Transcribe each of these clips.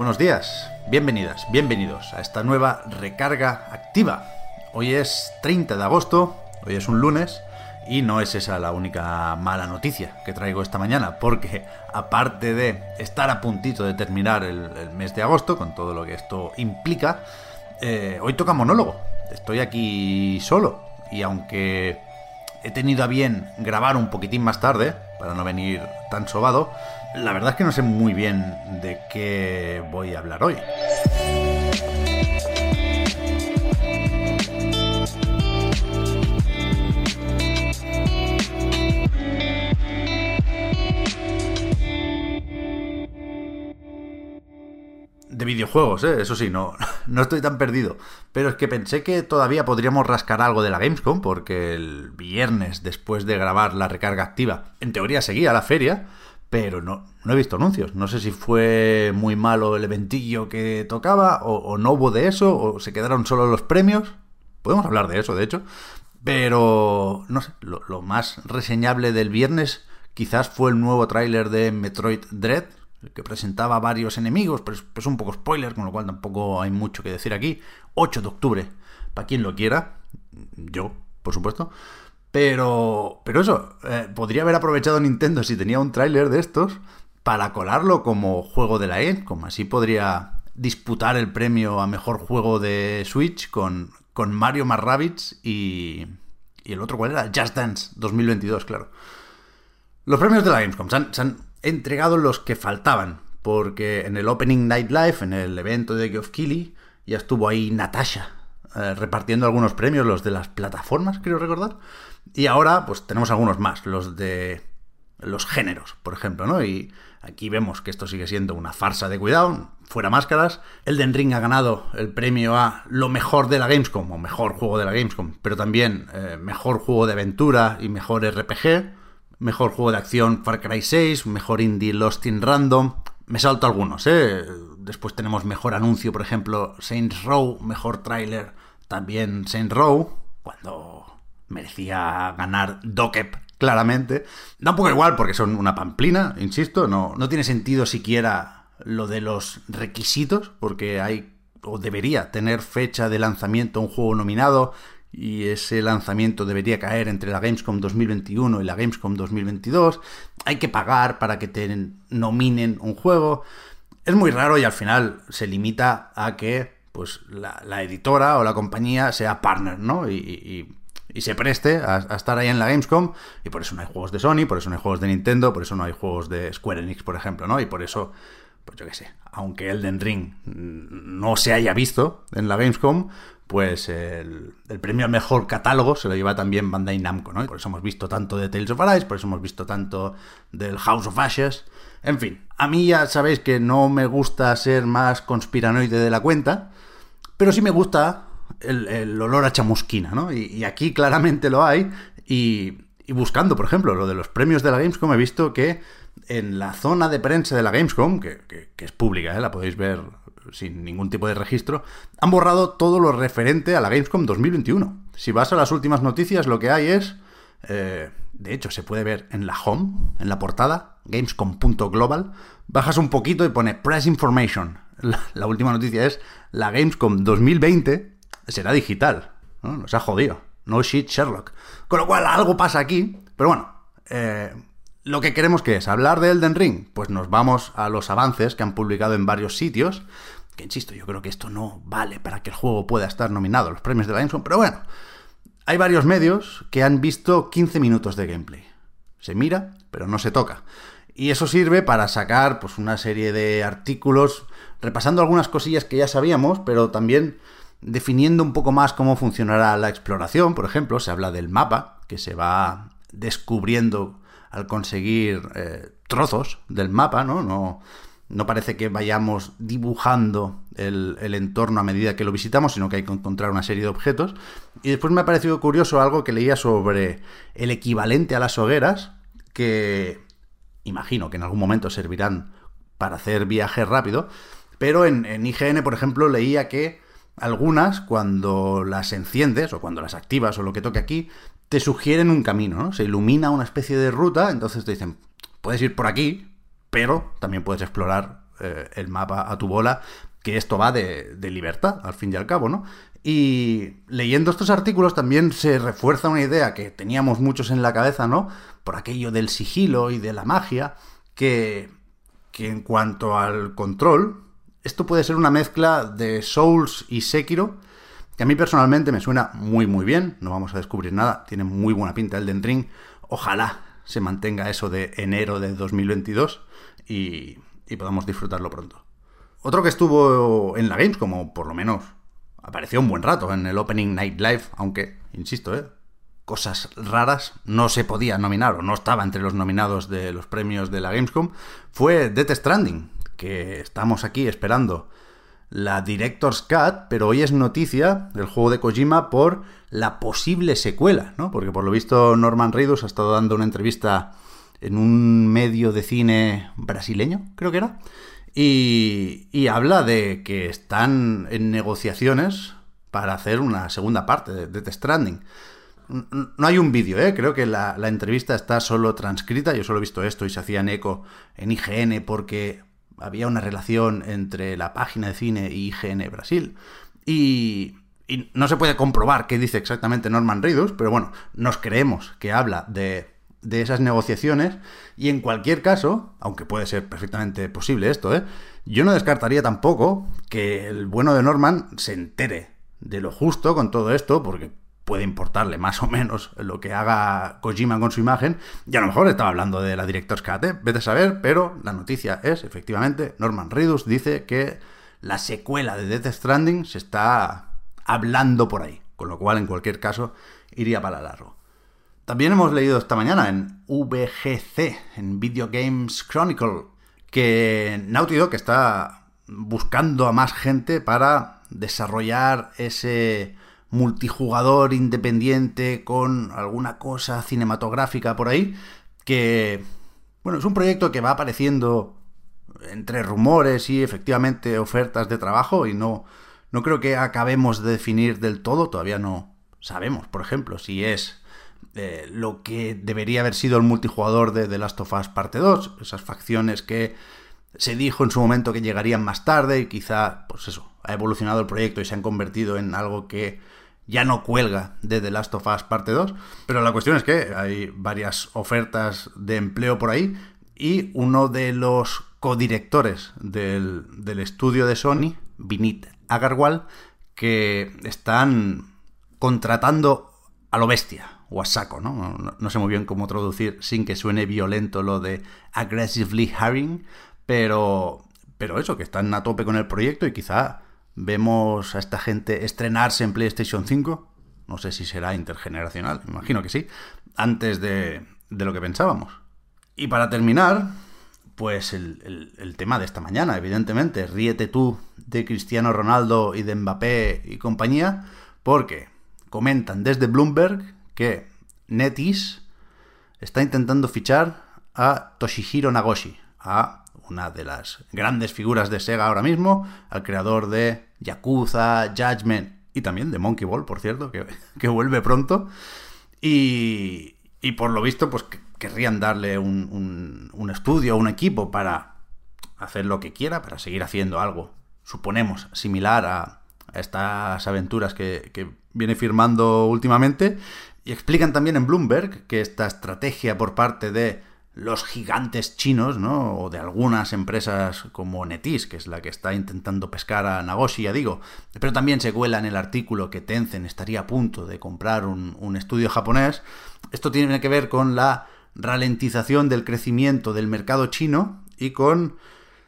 Buenos días, bienvenidas, bienvenidos a esta nueva recarga activa. Hoy es 30 de agosto, hoy es un lunes y no es esa la única mala noticia que traigo esta mañana, porque aparte de estar a puntito de terminar el, mes de agosto, con todo lo que esto implica, eh, hoy toca monólogo. Estoy aquí solo y aunque he tenido a bien grabar un poquitín más tarde, para no venir tan sobado, la verdad es que no sé muy bien de qué voy a hablar hoy. Videojuegos, ¿eh? eso sí, no, no estoy tan perdido. Pero es que pensé que todavía podríamos rascar algo de la Gamescom, porque el viernes, después de grabar la recarga activa, en teoría seguía la feria, pero no, no he visto anuncios. No sé si fue muy malo el eventillo que tocaba, o, no hubo de eso, o se quedaron solo los premios. Podemos hablar de eso, de hecho. Pero, no sé, lo, lo más reseñable del viernes quizás fue el nuevo tráiler de Metroid Dread, que presentaba varios enemigos, pero es, un poco spoiler, con lo cual tampoco hay mucho que decir aquí. 8 de octubre, para quien lo quiera, yo, por supuesto. Pero, pero eso, eh, podría haber aprovechado Nintendo si tenía un tráiler de estos para colarlo como juego de la E, como así podría disputar el premio a mejor juego de Switch con, con Mario más Rabbids y, y el otro, ¿cuál era? Just Dance 2022, claro. Los premios de la Gamescom se han entregado los que faltaban, porque en el Opening Night Live, en el evento de Geoff Keighley, ya estuvo ahí Natasha eh, repartiendo algunos premios, los de las plataformas, creo recordar. Y ahora, pues tenemos algunos más, los de los géneros, por ejemplo, ¿no? Y aquí vemos que esto sigue siendo una farsa de cuidado, fuera máscaras. Elden Ring ha ganado el premio a lo mejor de la Gamescom, o mejor juego de la Gamescom, pero también eh, mejor juego de aventura y mejor RPG. Mejor juego de acción Far Cry 6, mejor indie Lost in Random. Me salto algunos, ¿eh? Después tenemos mejor anuncio, por ejemplo, Saints Row, mejor tráiler, también Saints Row, cuando merecía ganar Dokep claramente. Da un poco igual porque son una pamplina, insisto, no, no tiene sentido siquiera lo de los requisitos, porque hay o debería tener fecha de lanzamiento un juego nominado y ese lanzamiento debería caer entre la Gamescom 2021 y la Gamescom 2022. Hay que pagar para que te nominen un juego. Es muy raro y al final se limita a que pues, la, la editora o la compañía sea partner, ¿no? Y, y, y se preste a, a, estar ahí en la Gamescom. Y por eso no hay juegos de Sony, por eso no hay juegos de Nintendo, por eso no hay juegos de Square Enix, por ejemplo, ¿no? Y por eso, pues yo qué sé, aunque Elden Ring no se haya visto en la Gamescom, pues el, el, premio al mejor catálogo se lo lleva también Bandai Namco, ¿no? Por eso hemos visto tanto de Tales of Arise, por eso hemos visto tanto del House of Ashes. En fin, a mí ya sabéis que no me gusta ser más conspiranoide de la cuenta, pero sí me gusta el, olor a chamusquina, ¿no? Y aquí claramente lo hay. Y, y, buscando, por ejemplo, lo de los premios de la Gamescom, he visto que en la zona de prensa de la Gamescom, que, es pública, ¿eh? la podéis ver sin ningún tipo de registro, han borrado todo lo referente a la Gamescom 2021. Si vas a las últimas noticias, lo que hay es... Eh, de hecho, se puede ver en la home, en la portada, gamescom.global. Bajas un poquito y pone Press Information. La, la, última noticia es la Gamescom 2020 será digital. ¿no? Nos ha jodido. No shit Sherlock. Con lo cual, algo pasa aquí. Pero bueno, eh, lo que queremos que es hablar de Elden Ring, pues nos vamos a los avances que han publicado en varios sitios. Que insisto, yo creo que esto no vale para que el juego pueda estar nominado a los premios de la Gamescom, pero bueno, hay varios medios que han visto 15 minutos de gameplay. Se mira, pero no se toca. Y eso sirve para sacar pues, una serie de artículos repasando algunas cosillas que ya sabíamos, pero también definiendo un poco más cómo funcionará la exploración. Por ejemplo, se habla del mapa, que se va descubriendo al conseguir eh, trozos del mapa, ¿no? No, no parece que vayamos dibujando el, el, entorno a medida que lo visitamos, sino que hay que encontrar una serie de objetos. Y después me ha parecido curioso algo que leía sobre el equivalente a las hogueras, que imagino que en algún momento servirán para hacer viaje rápido, pero en, en IGN, por ejemplo, leía que algunas, cuando las enciendes o cuando las activas o lo que toque aquí, te sugieren un camino, ¿no? Se ilumina una especie de ruta, entonces te dicen, puedes ir por aquí, pero también puedes explorar eh, el mapa a tu bola, que esto va de, de, libertad, al fin y al cabo, ¿no? Y leyendo estos artículos también se refuerza una idea que teníamos muchos en la cabeza, ¿no? Por aquello del sigilo y de la magia, que, que en cuanto al control, esto puede ser una mezcla de Souls y Sekiro, que a mí personalmente me suena muy muy bien, no vamos a descubrir nada, tiene muy buena pinta el Ring, ojalá se mantenga eso de enero de 2022 y, y podamos disfrutarlo pronto. Otro que estuvo en la Games, como por lo menos apareció un buen rato en el Opening Night Live, aunque, insisto, ¿eh? cosas raras no se podía nominar o no estaba entre los nominados de los premios de la Gamescom, fue Death Stranding, que estamos aquí esperando la Director's Cut, pero hoy es noticia del juego de Kojima por la posible secuela, ¿no? Porque por lo visto Norman Reedus ha estado dando una entrevista en un medio de cine brasileño, creo que era, y, y habla de que están en negociaciones para hacer una segunda parte de Death Stranding. No hay un vídeo, ¿eh? creo que la, entrevista está solo transcrita, yo solo he visto esto y se hacían eco en IGN porque había una relación entre la página de cine y IGN Brasil. Y, y no se puede comprobar qué dice exactamente Norman Reedus, pero bueno, nos creemos que habla de, de, esas negociaciones. Y en cualquier caso, aunque puede ser perfectamente posible esto, ¿eh? yo no descartaría tampoco que el bueno de Norman se entere de lo justo con todo esto, porque puede importarle más o menos lo que haga Kojima con su imagen. Y a lo mejor estaba hablando de la Director's Cut, vete a saber, pero la noticia es, efectivamente, Norman Reedus dice que la secuela de Death Stranding se está hablando por ahí, con lo cual en cualquier caso iría para largo. También hemos leído esta mañana en VGC, en Video Games Chronicle, que Naughty Dog está buscando a más gente para desarrollar ese multijugador independiente con alguna cosa cinematográfica por ahí, que, bueno, es un proyecto que va apareciendo entre rumores y efectivamente ofertas de trabajo y no, no creo que acabemos de definir del todo, todavía no sabemos, por ejemplo, si es eh, lo que debería haber sido el multijugador de The Last of Us Parte 2, esas facciones que se dijo en su momento que llegarían más tarde y quizá, pues eso, ha evolucionado el proyecto y se han convertido en algo que ya no cuelga de The Last of Us parte 2, pero la cuestión es que hay varias ofertas de empleo por ahí y uno de los codirectores del, del estudio de Sony, Vinit Agarwal, que están contratando a lo bestia o a saco, ¿no? ¿no? No sé muy bien cómo traducir sin que suene violento lo de aggressively hiring, pero, pero eso, que están a tope con el proyecto y quizá vemos a esta gente estrenarse en PlayStation 5, no sé si será intergeneracional, me imagino que sí, antes de, de lo que pensábamos. Y para terminar, pues el, el, tema de esta mañana, evidentemente, ríete tú de Cristiano Ronaldo y de Mbappé y compañía, porque comentan desde Bloomberg que NetEase está intentando fichar a Toshihiro Nagoshi, a una de las grandes figuras de Sega ahora mismo, al creador de Yakuza, Judgment y también de Monkey Ball, por cierto, que, que vuelve pronto. Y, y, por lo visto, pues querrían darle un, un, estudio, un equipo para hacer lo que quiera, para seguir haciendo algo, suponemos, similar a, a estas aventuras que, que viene firmando últimamente. Y explican también en Bloomberg que esta estrategia por parte de los gigantes chinos, ¿no? O de algunas empresas como Netis, que es la que está intentando pescar a Nagoshi, ya digo. Pero también se cuela en el artículo que Tencent estaría a punto de comprar un, un estudio japonés. Esto tiene que ver con la ralentización del crecimiento del mercado chino y con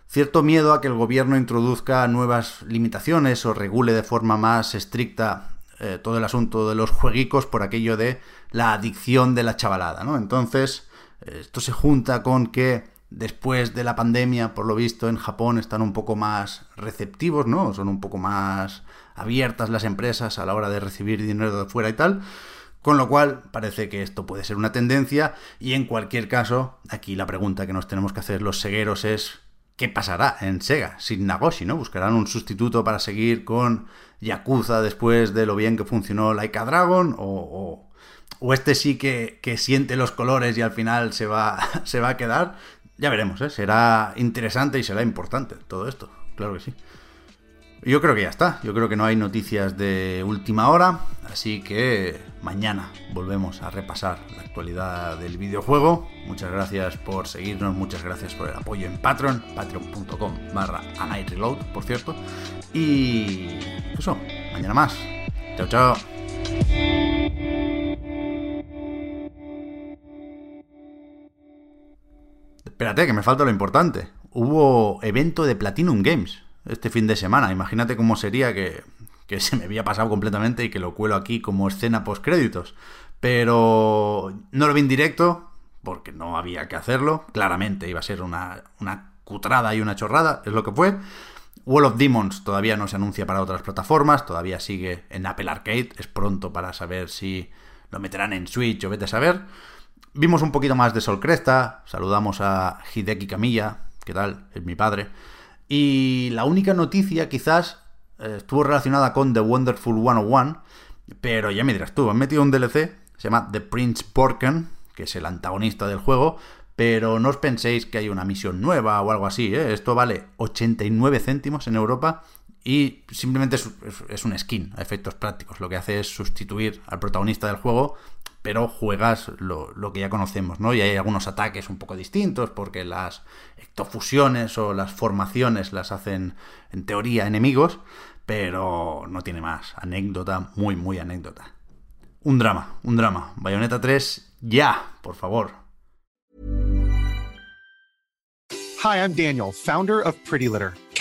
cierto miedo a que el gobierno introduzca nuevas limitaciones o regule de forma más estricta eh, todo el asunto de los jueguicos por aquello de la adicción de la chavalada, ¿no? Entonces Esto se junta con que después de la pandemia, por lo visto, en Japón están un poco más receptivos, ¿no? Son un poco más abiertas las empresas a la hora de recibir dinero de fuera y tal. Con lo cual, parece que esto puede ser una tendencia y en cualquier caso, aquí la pregunta que nos tenemos que hacer los segueros es ¿qué pasará en Sega sin Nagoshi, no? ¿Buscarán un sustituto para seguir con Yakuza después de lo bien que funcionó Laika Dragon o, o, este sí que, que, siente los colores y al final se va, se va a quedar? Ya veremos, ¿eh? Será interesante y será importante todo esto, claro que sí. Yo creo que ya está. Yo creo que no hay noticias de última hora. Así que mañana volvemos a repasar la actualidad del videojuego. Muchas gracias por seguirnos. Muchas gracias por el apoyo en Patreon. Patreon.com barra Reload, por cierto. Y eso, mañana más. Chao, chao. Espérate, que me falta lo importante. Hubo evento de Platinum Games este fin de semana. Imagínate cómo sería que, se me había pasado completamente y que lo cuelo aquí como escena post créditos. Pero no lo vi en directo porque no había que hacerlo. Claramente iba a ser una, una cutrada y una chorrada, es lo que fue. Wall of Demons todavía no se anuncia para otras plataformas, todavía sigue en Apple Arcade, es pronto para saber si lo meterán en Switch o vete a saber. Vimos un poquito más de Sol Cresta, saludamos a Hideki Camilla, ¿qué tal? Es mi padre. Y la única noticia quizás eh, estuvo relacionada con The Wonderful 101, pero ya me dirás tú, han metido un DLC, se llama The Prince Porken, que es el antagonista del juego, pero no os penséis que hay una misión nueva o algo así, ¿eh? esto vale 89 céntimos en Europa y simplemente es, un skin a efectos prácticos, lo que hace es sustituir al protagonista del juego pero juegas lo, que ya conocemos, ¿no? Y hay algunos ataques un poco distintos porque las ectofusiones o las formaciones las hacen en teoría enemigos, pero no tiene más. Anécdota, muy, muy anécdota. Un drama, un drama. Bayonetta 3, ya, por favor. Hi, I'm Daniel, founder of Pretty Litter.